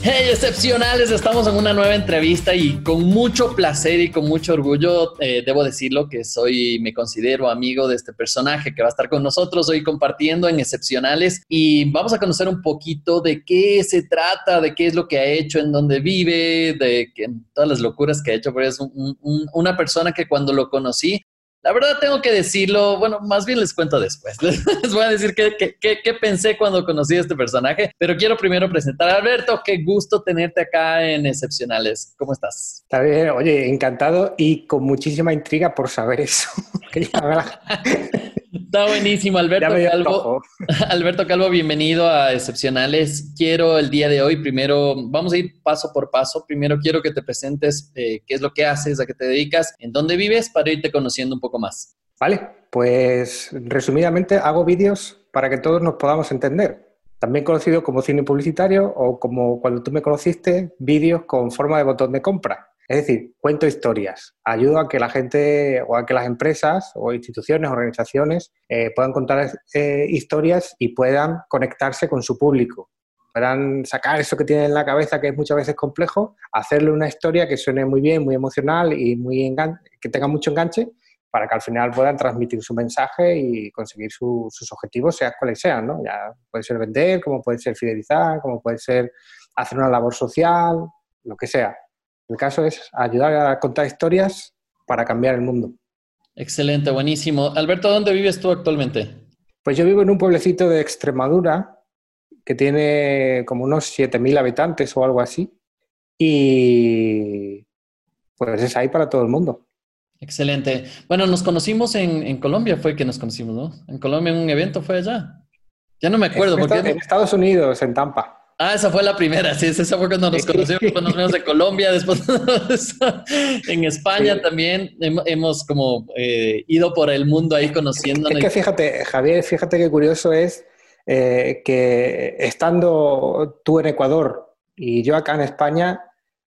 Hey, excepcionales, estamos en una nueva entrevista y con mucho placer y con mucho orgullo eh, debo decirlo que soy, me considero amigo de este personaje que va a estar con nosotros hoy compartiendo en excepcionales y vamos a conocer un poquito de qué se trata, de qué es lo que ha hecho, en dónde vive, de todas las locuras que ha hecho, porque es una persona que cuando lo conocí la verdad tengo que decirlo, bueno, más bien les cuento después. Les voy a decir qué, pensé cuando conocí a este personaje, pero quiero primero presentar a Alberto. Qué gusto tenerte acá en Excepcionales. ¿Cómo estás? Está bien, oye, encantado y con muchísima intriga por saber eso. Está buenísimo, Alberto Calvo. Alberto Calvo, bienvenido a Excepcionales. Quiero el día de hoy, primero, vamos a ir paso por paso. Primero quiero que te presentes eh, qué es lo que haces, a qué te dedicas, en dónde vives, para irte conociendo un poco más. Vale, pues resumidamente hago vídeos para que todos nos podamos entender. También conocido como cine publicitario o como cuando tú me conociste, vídeos con forma de botón de compra. Es decir, cuento historias, ayudo a que la gente o a que las empresas o instituciones, organizaciones eh, puedan contar eh, historias y puedan conectarse con su público, puedan sacar eso que tienen en la cabeza que es muchas veces complejo, hacerle una historia que suene muy bien, muy emocional y muy que tenga mucho enganche para que al final puedan transmitir su mensaje y conseguir sus objetivos, sean cuales sean, ¿no? Ya puede ser vender, como puede ser fidelizar, como puede ser hacer una labor social, lo que sea. El caso es ayudar a contar historias para cambiar el mundo. Excelente, buenísimo. Alberto, ¿dónde vives tú actualmente? Pues yo vivo en un pueblecito de Extremadura que tiene como unos 7.000 habitantes o algo así. Y pues es ahí para todo el mundo. Excelente. Bueno, nos conocimos en, Colombia, fue que nos conocimos, ¿no? En Colombia en un evento fue allá. Ya no me acuerdo. En, en Estados Unidos, en Tampa. Ah, esa fue la primera, sí, esa fue cuando nos conocimos, después nos vimos de Colombia, después en España también hemos como eh, ido por el mundo ahí conociendo. Es que fíjate, Javier, fíjate qué curioso es eh, que estando tú en Ecuador y yo acá en España,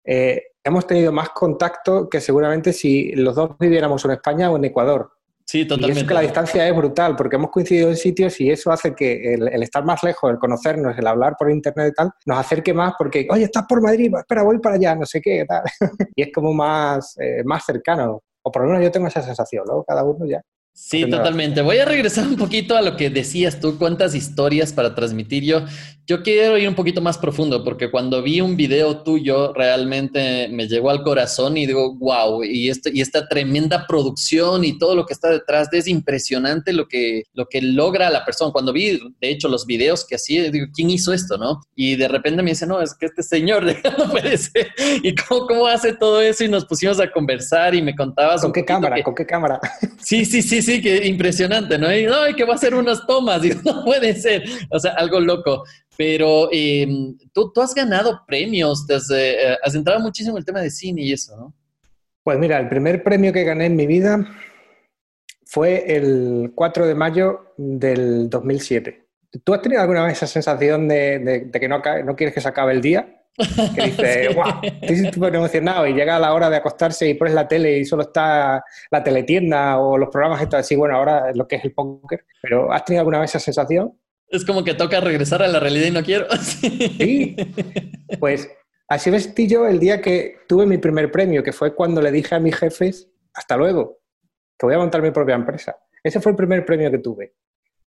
eh, hemos tenido más contacto que seguramente si los dos viviéramos en España o en Ecuador. Sí, totalmente. Y es que la distancia es brutal, porque hemos coincidido en sitios y eso hace que el, estar más lejos, el conocernos, el hablar por internet y tal, nos acerque más porque, oye, estás por Madrid, espera, voy para allá, no sé qué, tal. y es como más, eh, más cercano. O por lo menos yo tengo esa sensación, luego cada uno ya Sí, totalmente. Voy a regresar un poquito a lo que decías tú, cuántas historias para transmitir yo. Yo quiero ir un poquito más profundo porque cuando vi un video tuyo realmente me llegó al corazón y digo, wow, y, esto, y esta tremenda producción y todo lo que está detrás es impresionante lo que, lo que logra la persona. Cuando vi, de hecho, los videos que hacía, digo, ¿quién hizo esto, no? Y de repente me dice, no, es que este señor no puede ser. ¿Y cómo, cómo hace todo eso? Y nos pusimos a conversar y me contabas. ¿Con qué cámara? ¿Con qué cámara? Sí, sí, sí, sí, que impresionante, ¿no? Y, no, que va a hacer unas tomas, y no puede ser, o sea, algo loco. Pero em, tú, tú, has ganado premios, desde, eh, has entrado muchísimo en el tema de cine y eso, ¿no? Pues mira, el primer premio que gané en mi vida fue el 4 de mayo del 2007. ¿Tú has tenido alguna vez esa sensación de, que no, no quieres que se acabe el día? que dice, guau, estoy súper emocionado y llega la hora de acostarse y pones la tele y solo está la teletienda o los programas estos así, bueno, ahora lo que es el póker, pero ¿has tenido alguna vez esa sensación? Es como que toca regresar a la realidad y no quiero. sí, pues así vestí yo el día que tuve mi primer premio, que fue cuando le dije a mis jefes, hasta luego, que voy a montar mi propia empresa. Ese fue el primer premio que tuve.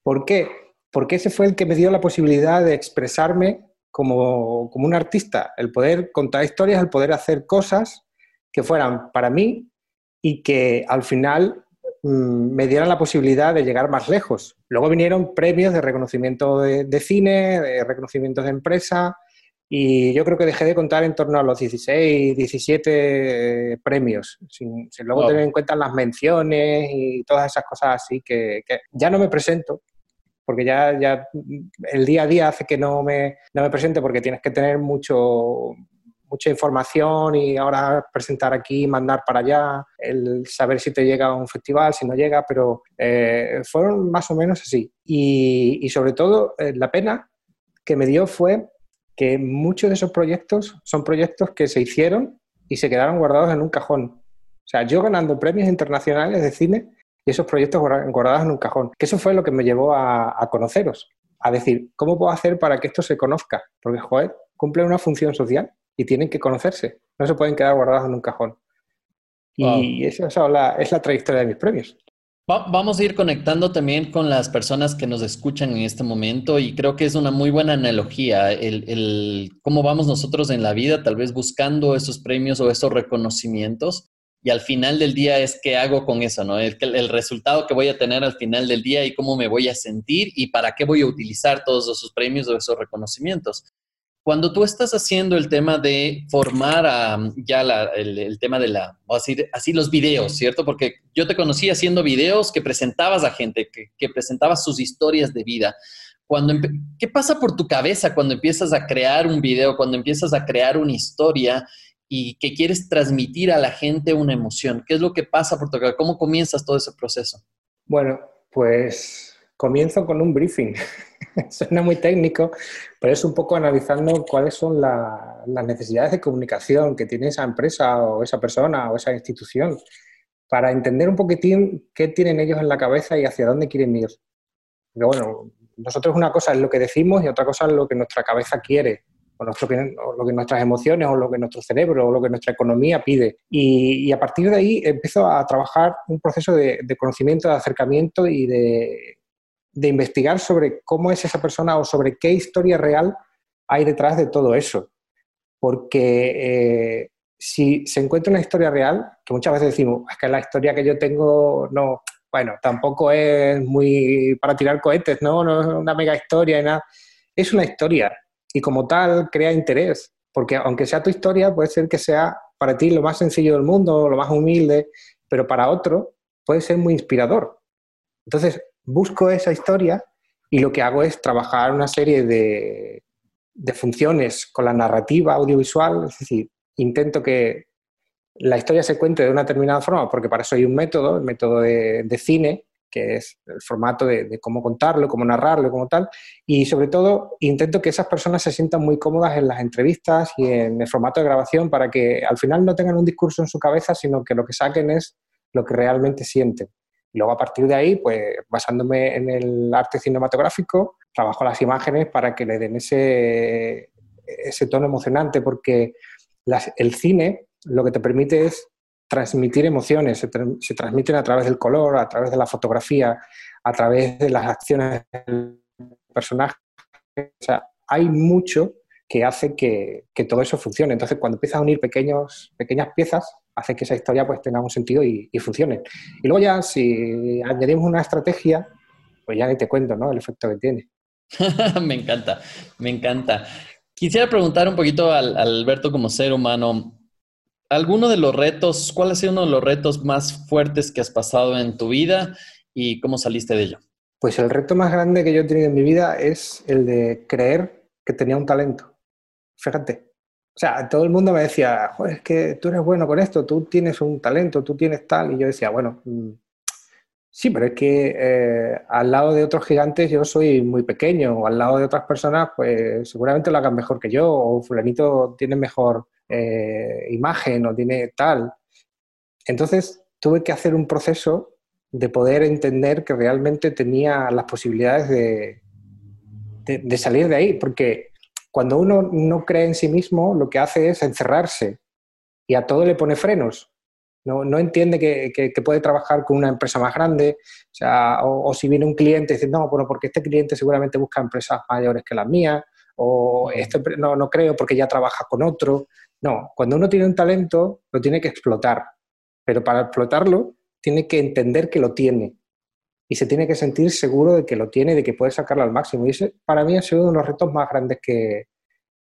¿Por qué? Porque ese fue el que me dio la posibilidad de expresarme como, un artista, el poder contar historias, el poder hacer cosas que fueran para mí y que al final me dieran la posibilidad de llegar más lejos. Luego vinieron premios de reconocimiento de, cine, de reconocimientos de empresa, y yo creo que dejé de contar en torno a los 16, 17 eh, premios, sin, luego tener en cuenta las menciones y todas esas cosas así que, que, ya no me presento, porque ya, ya el día a día hace que no me, no me presente porque tienes que tener mucho, mucha información y ahora presentar aquí, mandar para allá, el saber si te llega a un festival, si no llega, pero eh, fueron más o menos así. Y, sobre todo, eh, la pena que me dio fue que muchos de esos proyectos son proyectos que se hicieron y se quedaron guardados en un cajón. O sea, yo ganando premios internacionales de cine y esos proyectos guardados en un cajón. Que eso fue lo que me llevó a, a conoceros, a decir, ¿cómo puedo hacer para que esto se conozca? Porque, joder, cumple una función social y tienen que conocerse. No se pueden quedar guardados en un cajón. Y esa es la, trayectoria de mis premios. vamos a ir conectando también con las personas que nos escuchan en este momento y creo que es una muy buena analogía el, cómo vamos nosotros en la vida, tal vez buscando esos premios o esos reconocimientos y al final del día es qué hago con eso, ¿no? El, el, resultado que voy a tener al final del día y cómo me voy a sentir y para qué voy a utilizar todos esos premios o esos reconocimientos. Cuando tú estás haciendo el tema de formar a, ya el, tema de la, o así, así los videos, ¿cierto? Porque yo te conocí haciendo videos que presentabas a gente, que, que presentabas sus historias de vida. Cuando, ¿Qué pasa por tu cabeza cuando empiezas a crear un video, cuando empiezas a crear una historia y que quieres transmitir a la gente una emoción? ¿Qué es lo que pasa por tu cabeza? ¿Cómo comienzas todo ese proceso? Bueno, pues comienzo con un briefing. Suena muy técnico, pero es un poco analizando cuáles son las necesidades de comunicación que tiene esa empresa o esa persona o esa institución para entender un poquitín qué tienen ellos en la cabeza y hacia dónde quieren ir. Pero bueno, nosotros una cosa es lo que decimos y otra cosa es lo que nuestra cabeza quiere, o, lo que nuestras emociones, o lo que nuestro cerebro, o lo que nuestra economía pide. Y, a partir de ahí empiezo a trabajar un proceso de conocimiento, de acercamiento y de, de investigar sobre cómo es esa persona o sobre qué historia real hay detrás de todo eso. Porque eh, si se encuentra una historia real, que muchas veces decimos, es que la historia que yo tengo no, bueno, tampoco es muy para tirar cohetes, ¿no? No es una mega historia y nada. Es una historia y como tal crea interés, porque aunque sea tu historia, puede ser que sea para ti lo más sencillo del mundo, lo más humilde, pero para otro puede ser muy inspirador. Entonces, busco esa historia y lo que hago es trabajar una serie de, funciones con la narrativa audiovisual, es decir, intento que la historia se cuente de una determinada forma, porque para eso hay un método, el método de, cine, que es el formato de, cómo contarlo, cómo narrarlo, como tal, y sobre todo intento que esas personas se sientan muy cómodas en las entrevistas y en el formato de grabación para que al final no tengan un discurso en su cabeza, sino que lo que saquen es lo que realmente sienten. Y luego a partir de ahí, pues basándome en el arte cinematográfico, trabajo las imágenes para que le den ese, ese tono emocionante, porque el cine lo que te permite es transmitir emociones, se, transmiten a través del color, a través de la fotografía, a través de las acciones del personaje. O sea, hay mucho que hace que, que, todo eso funcione. Entonces, cuando empiezas a unir pequeños, pequeñas piezas, hace que esa historia pues tenga un sentido y, funcione. Y luego ya, si añadimos una estrategia, pues ya ni te cuento, ¿no? El efecto que tiene. me encanta, me encanta. Quisiera preguntar un poquito al, Alberto como ser humano, ¿alguno de los retos, cuál ha sido uno de los retos más fuertes que has pasado en tu vida y cómo saliste de ello? Pues el reto más grande que yo he tenido en mi vida es el de creer que tenía un talento. Fíjate, o sea, todo el mundo me decía, Joder, es que tú eres bueno con esto, tú tienes un talento, tú tienes tal. Y yo decía, bueno, mm, sí, pero es que eh, al lado de otros gigantes yo soy muy pequeño, o al lado de otras personas, pues seguramente lo hagan mejor que yo, o fulanito tiene mejor eh, imagen, o tiene tal. Entonces tuve que hacer un proceso de poder entender que realmente tenía las posibilidades de, de salir de ahí, porque cuando uno no cree en sí mismo, lo que hace es encerrarse y a todo le pone frenos. No, no entiende que, que, puede trabajar con una empresa más grande, o, sea, o, si viene un cliente y dice, no, bueno, porque este cliente seguramente busca empresas mayores que las mías, o este, no, no creo porque ya trabaja con otro. No, cuando uno tiene un talento, lo tiene que explotar, pero para explotarlo tiene que entender que lo tiene y se tiene que sentir seguro de que lo tiene de que puede sacarlo al máximo. Y ese para mí ha sido uno de los retos más grandes que,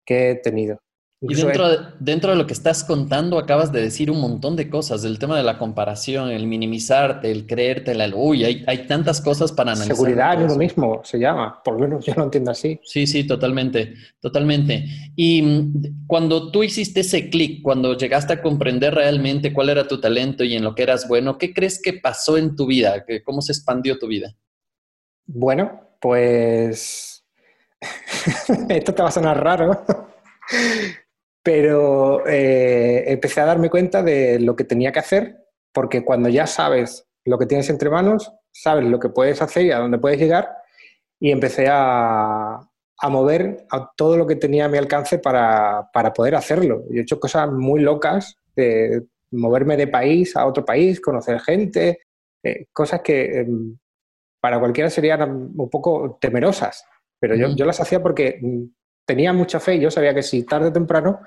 he tenido. Y dentro de, dentro de lo que estás contando, acabas de decir un montón de cosas, del tema de la comparación, el minimizarte, el creerte, la... Uy, hay, hay tantas cosas para analizar. Seguridad en uno mismo se llama, por lo menos yo lo entiendo así. Sí, sí, totalmente, totalmente. Y mm, cuando tú hiciste ese clic, cuando llegaste a comprender realmente cuál era tu talento y en lo que eras bueno, ¿qué crees que pasó en tu vida? ¿Cómo se expandió tu vida? Bueno, pues esto te va a sonar raro, pero eh, empecé a darme cuenta de lo que tenía que hacer, porque cuando ya sabes lo que tienes entre manos, sabes lo que puedes hacer y a dónde puedes llegar, y empecé a, mover a todo lo que tenía a mi alcance para, poder hacerlo. Y he hecho cosas muy locas, de moverme de país a otro país, conocer gente, eh, cosas que em, para cualquiera serían un poco temerosas, pero yo, yo las hacía porque tenía mucha fe yo sabía que si tarde o temprano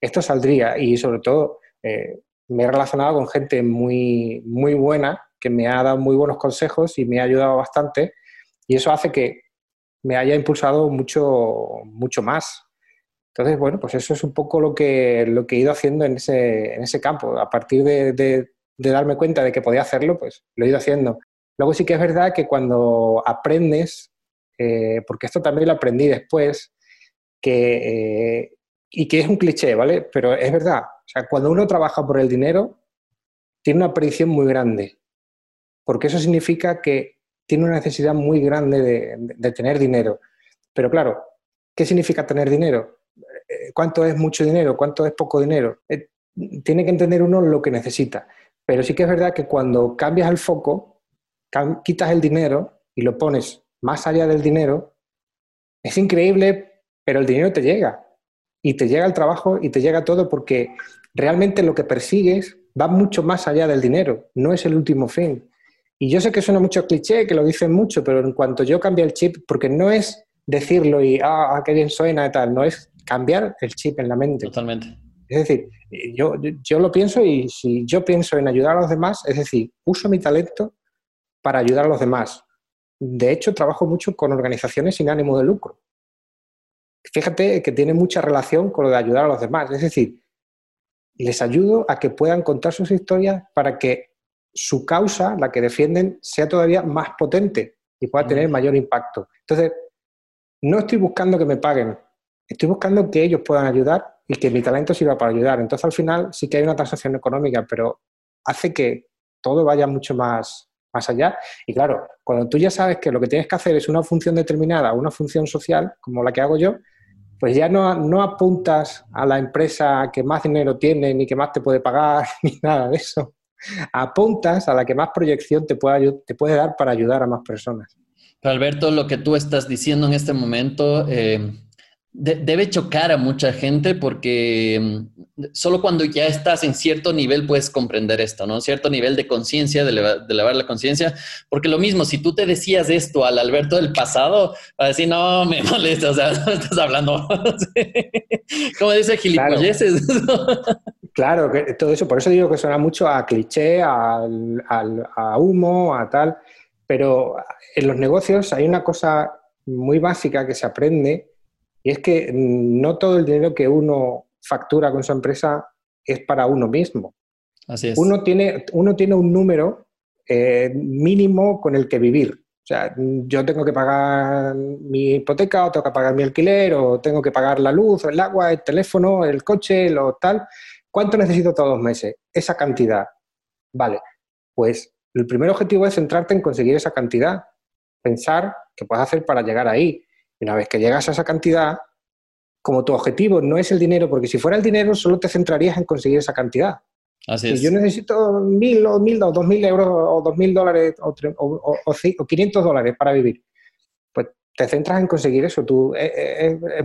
esto saldría y sobre todo eh, me he relacionado con gente muy, muy buena que me ha dado muy buenos consejos y me ha ayudado bastante y eso hace que me haya impulsado mucho, mucho más. Entonces, bueno, pues eso es un poco lo que, lo que he ido haciendo en ese, en ese campo. A partir de, de, darme cuenta de que podía hacerlo, pues lo he ido haciendo. Luego sí que es verdad que cuando aprendes, eh, porque esto también lo aprendí después, eh, y que es un cliché, ¿vale? Pero es verdad. O sea, cuando uno trabaja por el dinero, tiene una predicción muy grande, porque eso significa que tiene una necesidad muy grande de, tener dinero. Pero claro, ¿qué significa tener dinero? Eh, ¿Cuánto es mucho dinero? ¿Cuánto es poco dinero? Eh, tiene que entender uno lo que necesita. Pero sí que es verdad que cuando cambias el foco, quitas el dinero y lo pones más allá del dinero, es increíble pero el dinero te llega. Y te llega el trabajo y te llega todo porque realmente lo que persigues va mucho más allá del dinero, no es el último fin. Y yo sé que suena mucho cliché, que lo dicen mucho, pero en cuanto yo cambié el chip, porque no es decirlo y, ah, ah qué bien suena y tal, no es cambiar el chip en la mente. Totalmente. Es decir, yo, yo lo pienso y si yo pienso en ayudar a los demás, es decir, uso mi talento para ayudar a los demás. De hecho, trabajo mucho con organizaciones sin ánimo de lucro fíjate que tiene mucha relación con lo de ayudar a los demás. Es decir, les ayudo a que puedan contar sus historias para que su causa, la que defienden, sea todavía más potente y pueda tener mayor impacto. Entonces, no estoy buscando que me paguen, estoy buscando que ellos puedan ayudar y que mi talento sirva para ayudar. Entonces, al final sí que hay una transacción económica, pero hace que todo vaya mucho más, más allá. Y claro, cuando tú ya sabes que lo que tienes que hacer es una función determinada, una función social, como la que hago yo, pues ya no, no apuntas a la empresa que más dinero tiene ni que más te puede pagar ni nada de eso. Apuntas a la que más proyección te puede, dar para ayudar a más personas. Alberto, lo que tú estás diciendo en este momento eh, debe chocar a mucha gente porque mm, solo cuando ya estás en cierto nivel puedes comprender esto, ¿no? Cierto nivel de conciencia, de, elevar, la conciencia, porque lo mismo, si tú te decías esto al Alberto del pasado, va a decir, no, me molesta, o sea, no estás hablando. Como dice gilipolleces. Claro. que todo eso, por eso digo que suena mucho a cliché, a humo, a tal, pero en los negocios hay una cosa muy básica que se aprende, y es que no todo el dinero que uno factura con su empresa es para uno mismo. Así es. Uno tiene, uno tiene un número eh, mínimo con el que vivir. O sea, yo tengo que pagar mi hipoteca, o tengo que pagar mi alquiler, o tengo que pagar la luz, el agua, el teléfono, el coche, lo tal. ¿Cuánto necesito todos los meses? Esa cantidad. Vale, pues el primer objetivo es centrarte en conseguir esa cantidad. Pensar qué puedes hacer para llegar ahí. Y una vez que llegas a esa cantidad, como tu objetivo no es el dinero, porque si fuera el dinero solo te centrarías en conseguir esa cantidad. Así es. Si yo necesito mil o mil o dos mil euros o dos mil dólares o, o, o, 500 dólares para vivir, pues te centras en conseguir eso. Tú, eh, eh, eh,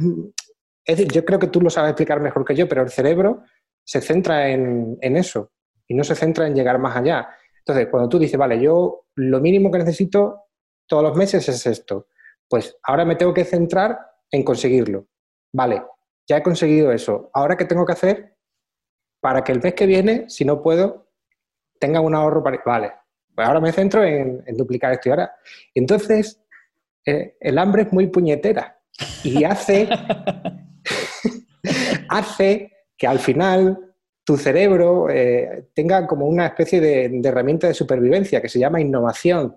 es decir, yo creo que tú lo sabes explicar mejor que yo, pero el cerebro se centra en, en eso y no se centra en llegar más allá. Entonces, cuando tú dices, vale, yo lo mínimo que necesito todos los meses es esto, pues ahora me tengo que centrar en conseguirlo. Vale, ya he conseguido eso. Ahora, ¿qué tengo que hacer para que el mes que viene, si no puedo, tenga un ahorro para... Vale, pues ahora me centro en, duplicar esto y ahora... Entonces, eh, el hambre es muy puñetera y hace, hace que al final tu cerebro eh, tenga como una especie de, herramienta de supervivencia que se llama innovación,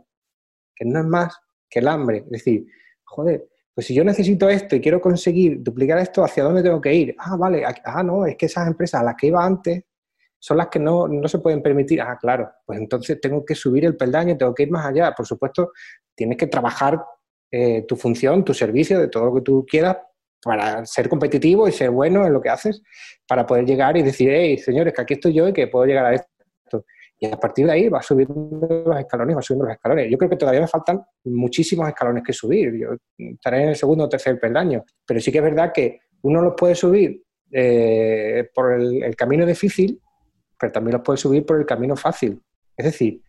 que no es más que el hambre. Es decir, joder, pues si yo necesito esto y quiero conseguir duplicar esto, ¿hacia dónde tengo que ir? Ah, vale, ah, no, es que esas empresas a las que iba antes son las que no, se pueden permitir. Ah, claro, pues entonces tengo que subir el peldaño, tengo que ir más allá. Por supuesto, tienes que trabajar eh, tu función, tu servicio, de todo lo que tú quieras para ser competitivo y ser bueno en lo que haces, para poder llegar y decir, hey, señores, que aquí estoy yo y que puedo llegar a esto. Y a partir de ahí va subiendo los escalones, va subiendo los escalones. Yo creo que todavía me faltan muchísimos escalones que subir. Yo estaré en el segundo o tercer peldaño. Pero sí que es verdad que uno los puede subir eh, por el, camino difícil, pero también los puede subir por el camino fácil. Es decir,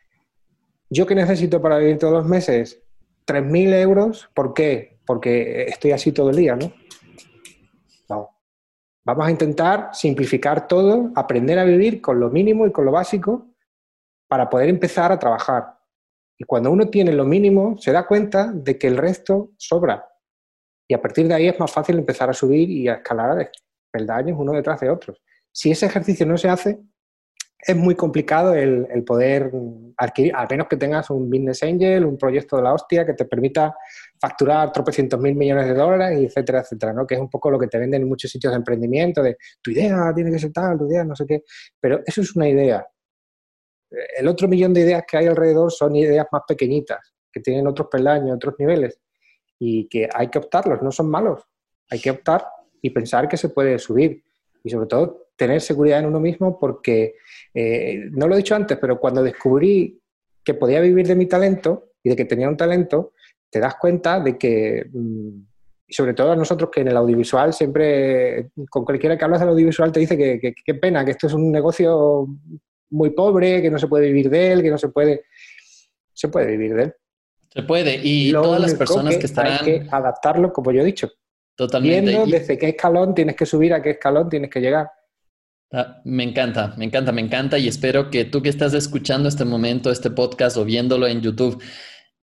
yo que necesito para vivir todos los meses 3.000 euros, ¿por qué? Porque estoy así todo el día, ¿no? Vamos a intentar simplificar todo, aprender a vivir con lo mínimo y con lo básico para poder empezar a trabajar. Y cuando uno tiene lo mínimo, se da cuenta de que el resto sobra. Y a partir de ahí es más fácil empezar a subir y a escalar peldaños uno detrás de otros. Si ese ejercicio no se hace, es muy complicado el, poder adquirir, al menos que tengas un business angel, un proyecto de la hostia que te permita facturar tropecientos mil millones de dólares, etcétera, etcétera, ¿no? Que es un poco lo que te venden en muchos sitios de emprendimiento, de tu idea tiene que ser tal, tu idea no sé qué, pero eso es una idea. El otro millón de ideas que hay alrededor son ideas más pequeñitas, que tienen otros peldaños, otros niveles, y que hay que optarlos, no son malos, hay que optar y pensar que se puede subir. Y sobre todo tener seguridad en uno mismo porque, eh, no lo he dicho antes, pero cuando descubrí que podía vivir de mi talento y de que tenía un talento, te das cuenta de que, mm, sobre todo a nosotros que en el audiovisual siempre, con cualquiera que hablas del audiovisual te dice que qué pena, que esto es un negocio muy pobre, que no se puede vivir de él, que no se puede, se puede vivir de él. Se puede, y todas las personas que, estarán... Hay que adaptarlo, como yo he dicho. Totalmente. Viendo desde qué escalón tienes que subir, a qué escalón tienes que llegar. Ah, me encanta, me encanta, me encanta y espero que tú que estás escuchando este momento, este podcast o viéndolo en YouTube,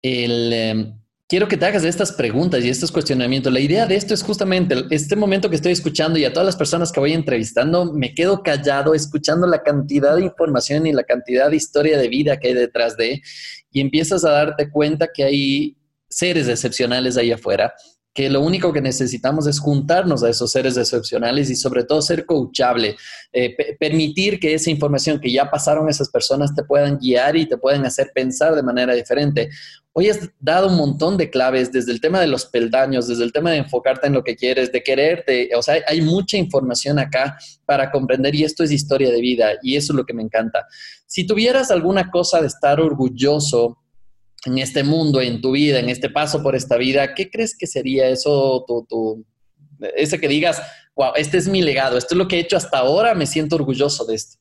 em, quiero que te hagas estas preguntas y estos cuestionamientos. La idea de esto es justamente este momento que estoy escuchando y a todas las personas que voy entrevistando, me quedo callado escuchando la cantidad de información y la cantidad de historia de vida que hay detrás de y empiezas a darte cuenta que hay seres excepcionales ahí afuera que lo único que necesitamos es juntarnos a esos seres excepcionales y sobre todo ser coachable, eh, permitir que esa información que ya pasaron esas personas te puedan guiar y te puedan hacer pensar de manera diferente. Hoy has dado un montón de claves desde el tema de los peldaños, desde el tema de enfocarte en lo que quieres, de quererte, o sea, hay mucha información acá para comprender y esto es historia de vida y eso es lo que me encanta. Si tuvieras alguna cosa de estar orgulloso, en este mundo, en tu vida, en este paso por esta vida, ¿qué crees que sería eso, tu, ese que digas, wow, este es mi legado, esto es lo que he hecho hasta ahora, me siento orgulloso de esto?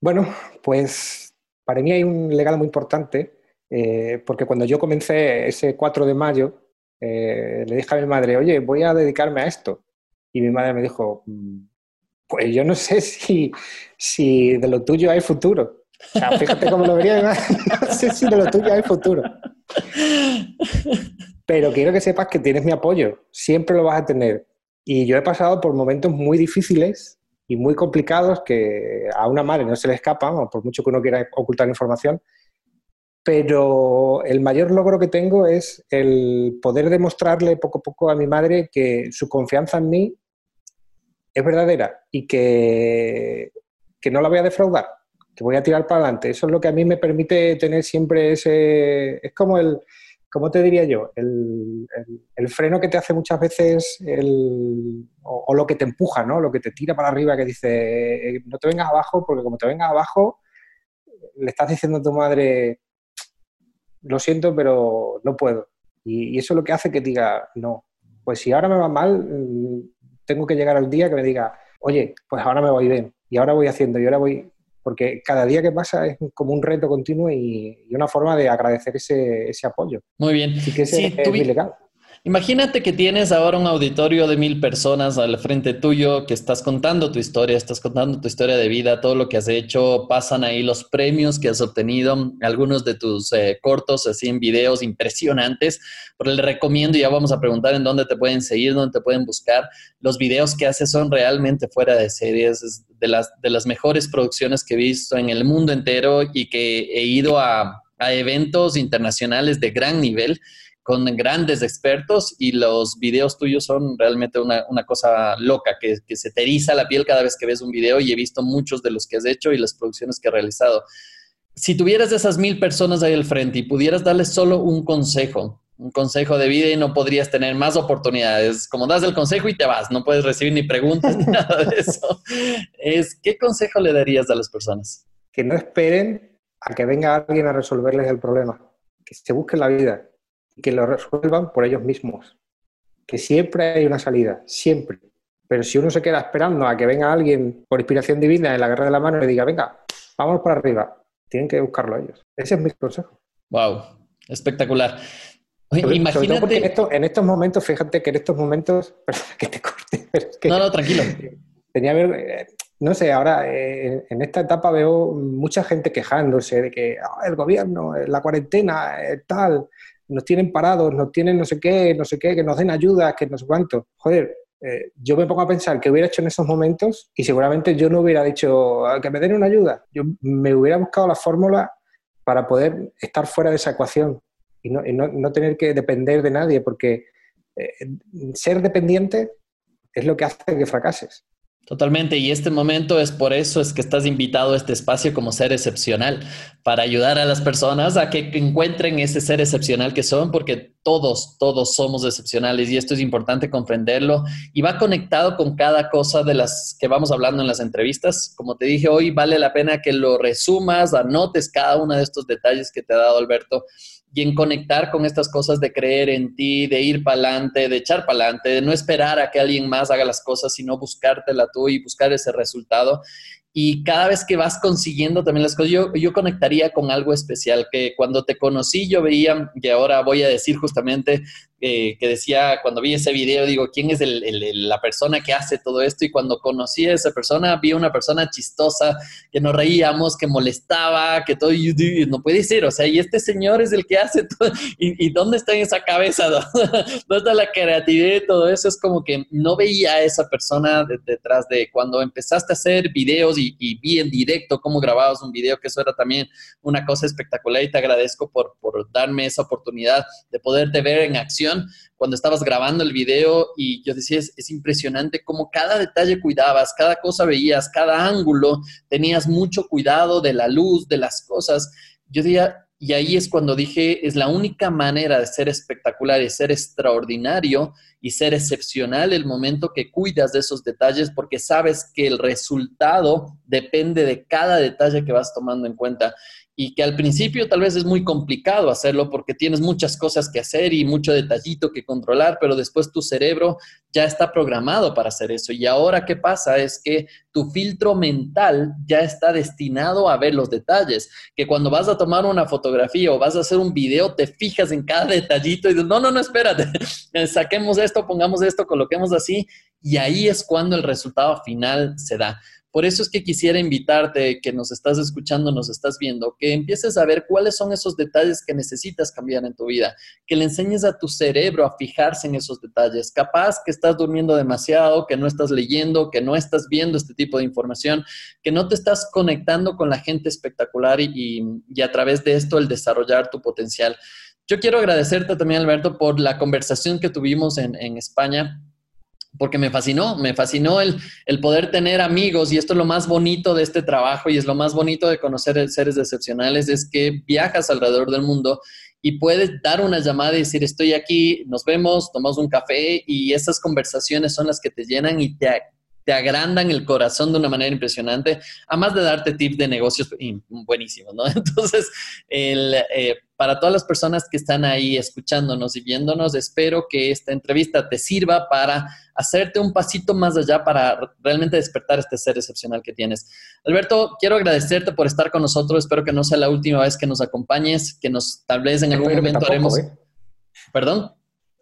Bueno, pues para mí hay un legado muy importante, eh, porque cuando yo comencé ese 4 de mayo, eh, le dije a mi madre, oye, voy a dedicarme a esto. Y mi madre me dijo, mm, pues yo no sé si, si de lo tuyo hay futuro fíjate cómo lo vería, no sé si de lo tuyo hay futuro. Pero quiero que sepas que tienes mi apoyo, siempre lo vas a tener. Y yo he pasado por momentos muy difíciles y muy complicados que a una madre no se le escapan, por mucho que uno quiera ocultar información. Pero el mayor logro que tengo es el poder demostrarle poco a poco a mi madre que su confianza en mí es verdadera y que, que no la voy a defraudar que voy a tirar para adelante. Eso es lo que a mí me permite tener siempre ese... Es como el, ¿cómo te diría yo? El, freno que te hace muchas veces el, o, lo que te empuja, ¿no? Lo que te tira para arriba, que dice, eh, no te vengas abajo, porque como te vengas abajo, le estás diciendo a tu madre, lo siento, pero no puedo. Y, y eso es lo que hace que diga, no, pues si ahora me va mal, mm, tengo que llegar al día que me diga, oye, pues ahora me voy bien, y ahora voy haciendo, y ahora voy, porque cada día que pasa es como un reto continuo y, una forma de agradecer ese, apoyo. Muy bien. Así que ese es Imagínate que tienes ahora un auditorio de mil personas al frente tuyo, que estás contando tu historia, estás contando tu historia de vida, todo lo que has hecho, pasan ahí los premios que has obtenido, algunos de tus eh, cortos, así en videos impresionantes, pero le recomiendo, ya vamos a preguntar en dónde te pueden seguir, dónde te pueden buscar. Los videos que haces son realmente fuera de series, de las, de las mejores producciones que he visto en el mundo entero y que he ido a, a eventos internacionales de gran nivel con grandes expertos y los videos tuyos son realmente una, cosa loca, que, se te eriza la piel cada vez que ves un video y he visto muchos de los que has hecho y las producciones que has realizado. Si tuvieras esas mil personas ahí al frente y pudieras darles solo un consejo, un consejo de vida y no podrías tener más oportunidades, como das el consejo y te vas, no puedes recibir ni preguntas ni nada de eso, es ¿qué consejo le darías a las personas? Que no esperen a que venga alguien a resolverles el problema, que se busquen la vida, que lo resuelvan por ellos mismos. Que siempre hay una salida, siempre. Pero si uno se queda esperando a que venga alguien por inspiración divina en la guerra de la mano y le diga, venga, vamos para arriba, tienen que buscarlo ellos. Ese es mi consejo. Wow, espectacular. imagínate... en, estos momentos, fíjate que en estos momentos, que te corte. no, no, tranquilo. Tenía ver, eh, no sé, ahora eh, en esta etapa veo mucha gente quejándose de que ah, el gobierno, la cuarentena, tal nos tienen parados, nos tienen no sé qué, no sé qué, que nos den ayuda, que nos cuánto. Joder, eh, yo me pongo a pensar qué hubiera hecho en esos momentos y seguramente yo no hubiera dicho ah, que me den una ayuda. Yo me hubiera buscado la fórmula para poder estar fuera de esa ecuación y no, no, tener que depender de nadie, porque eh, ser dependiente es lo que hace que fracases. Totalmente, y este momento es por eso es que estás invitado a este espacio como ser excepcional, para ayudar a las personas a que encuentren ese ser excepcional que son, porque todos, todos somos excepcionales y esto es importante comprenderlo y va conectado con cada cosa de las que vamos hablando en las entrevistas. Como te dije hoy, vale la pena que lo resumas, anotes cada uno de estos detalles que te ha dado Alberto y en conectar con estas cosas de creer en ti, de ir para adelante, de echar para adelante, de no esperar a que alguien más haga las cosas, sino buscártela tú y buscar ese resultado. Y cada vez que vas consiguiendo también las cosas, yo, yo conectaría con algo especial, que cuando te conocí yo veía, que ahora voy a decir justamente, eh, que decía, cuando vi ese video, digo, ¿quién es la persona que hace todo esto? Y cuando conocí a esa persona, vi una persona chistosa, que nos reíamos, que molestaba, que todo, y, no puede ser, o sea, y este señor es el que hace todo, y, dónde está esa cabeza? ¿Dónde está la creatividad y todo eso? Es como que no veía a esa persona detrás de cuando empezaste a hacer videos y, vi en directo cómo grababas un video, que eso era también una cosa espectacular y te agradezco por, por darme esa oportunidad de poderte ver en acción cuando estabas grabando el video y yo decía, es, es, impresionante cómo cada detalle cuidabas, cada cosa veías, cada ángulo, tenías mucho cuidado de la luz, de las cosas. Yo diría, y ahí es cuando dije, es la única manera de ser espectacular y ser extraordinario y ser excepcional el momento que cuidas de esos detalles porque sabes que el resultado depende de cada detalle que vas tomando en cuenta y que al principio tal vez es muy complicado hacerlo porque tienes muchas cosas que hacer y mucho detallito que controlar, pero después tu cerebro ya está programado para hacer eso. Y ahora qué pasa es que tu filtro mental ya está destinado a ver los detalles, que cuando vas a tomar una fotografía o vas a hacer un video, te fijas en cada detallito y dices, no, no, no, espérate, saquemos esto, pongamos esto, coloquemos así, y ahí es cuando el resultado final se da. Por eso es que quisiera invitarte, que nos estás escuchando, nos estás viendo, que empieces a ver cuáles son esos detalles que necesitas cambiar en tu vida, que le enseñes a tu cerebro a fijarse en esos detalles. Capaz que estás durmiendo demasiado, que no estás leyendo, que no estás viendo este tipo de información, que no te estás conectando con la gente espectacular y, a través de esto el desarrollar tu potencial. Yo quiero agradecerte también, Alberto, por la conversación que tuvimos en, España porque me fascinó, me fascinó el, el, poder tener amigos y esto es lo más bonito de este trabajo y es lo más bonito de conocer seres excepcionales, es que viajas alrededor del mundo y puedes dar una llamada y decir, estoy aquí, nos vemos, tomamos un café y esas conversaciones son las que te llenan y te, te agrandan el corazón de una manera impresionante, además de darte tips de negocios buenísimos, ¿no? Entonces, eh, para todas las personas que están ahí escuchándonos y viéndonos, espero que esta entrevista te sirva para hacerte un pasito más allá para realmente despertar este ser excepcional que tienes. Alberto, quiero agradecerte por estar con nosotros. Espero que no sea la última vez que nos acompañes, que nos tal vez en algún momento haremos... ¿eh? ¿Perdón?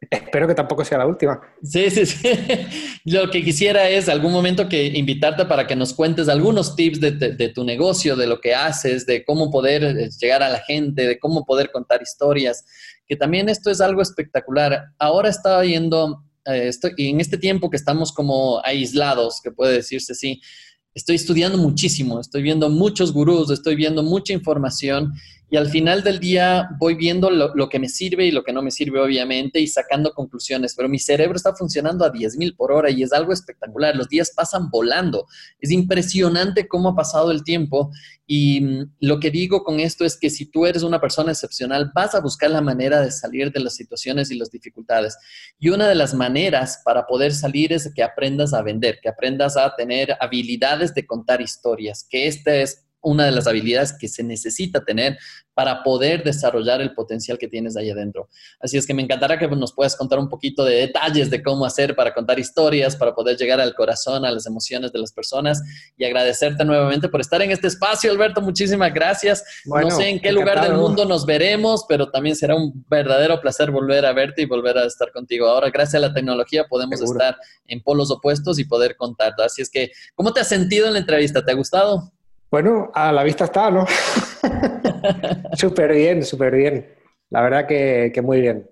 Espero que tampoco sea la última. Sí, sí, sí. Lo que quisiera es algún momento que invitarte para que nos cuentes algunos tips de, de, tu negocio, de lo que haces, de cómo poder eh, llegar a la gente, de cómo poder contar historias, que también esto es algo espectacular. Ahora estaba yendo, eh, estoy, y en este tiempo que estamos como aislados, que puede decirse así, estoy estudiando muchísimo, estoy viendo muchos gurús, estoy viendo mucha información y al final del día voy viendo lo, que me sirve y lo que no me sirve, obviamente, y sacando conclusiones. Pero mi cerebro está funcionando a 10.000 por hora y es algo espectacular. Los días pasan volando. Es impresionante cómo ha pasado el tiempo. Y mm, lo que digo con esto es que si tú eres una persona excepcional, vas a buscar la manera de salir de las situaciones y las dificultades. Y una de las maneras para poder salir es que aprendas a vender, que aprendas a tener habilidades de contar historias, que este es una de las habilidades que se necesita tener para poder desarrollar el potencial que tienes ahí adentro. Así es que me encantará que nos puedas contar un poquito de detalles de cómo hacer para contar historias, para poder llegar al corazón, a las emociones de las personas y agradecerte nuevamente por estar en este espacio, Alberto. Muchísimas gracias. no sé en qué lugar del mundo nos veremos, pero también será un verdadero placer volver a verte y volver a estar contigo. Ahora, gracias a la tecnología, podemos estar en polos opuestos y poder contar. Así es que, ¿cómo te has sentido en la entrevista? ¿Te ha gustado? Bueno, a la vista está, ¿no? súper bien, súper bien. La verdad que, muy bien.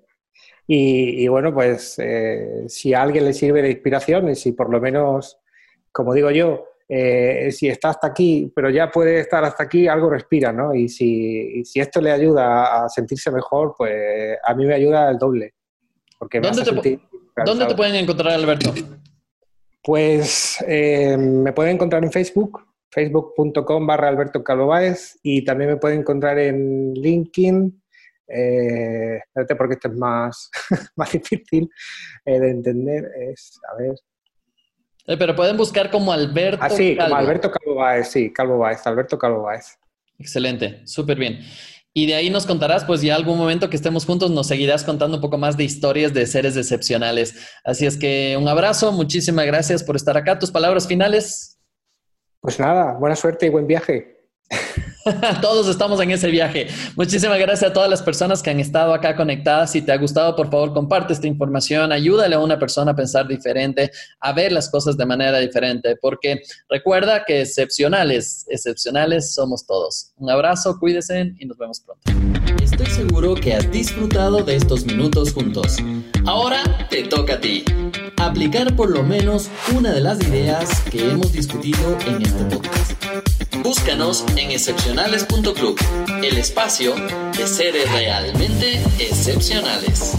Y, bueno, pues eh, si a alguien le sirve de inspiración y si por lo menos, como digo yo, eh, si está hasta aquí, pero ya puede estar hasta aquí, algo respira, ¿no? Y si, si, esto le ayuda a sentirse mejor, pues a mí me ayuda el doble. Porque ¿Dónde, te, ¿Dónde te pueden encontrar, Alberto? Pues eh, me pueden encontrar en Facebook facebook.com barra Alberto Calvo y también me pueden encontrar en LinkedIn. Eh, espérate porque esto es más, más difícil eh, de entender. Es, a ver. Eh, pero pueden buscar como Alberto Ah, sí, como Alberto Calvo sí, Calvo Alberto Calvo Excelente, súper bien. Y de ahí nos contarás, pues ya algún momento que estemos juntos, nos seguirás contando un poco más de historias de seres excepcionales. Así es que un abrazo, muchísimas gracias por estar acá. Tus palabras finales. Pues nada, buena suerte y buen viaje. Todos estamos en ese viaje. Muchísimas gracias a todas las personas que han estado acá conectadas. Si te ha gustado, por favor, comparte esta información. Ayúdale a una persona a pensar diferente, a ver las cosas de manera diferente, porque recuerda que excepcionales, excepcionales somos todos. Un abrazo, cuídense y nos vemos pronto. Estoy seguro que has disfrutado de estos minutos juntos. Ahora te toca a ti. Aplicar por lo menos una de las ideas que hemos discutido en este podcast. Búscanos en excepcionales.club, el espacio de seres realmente excepcionales.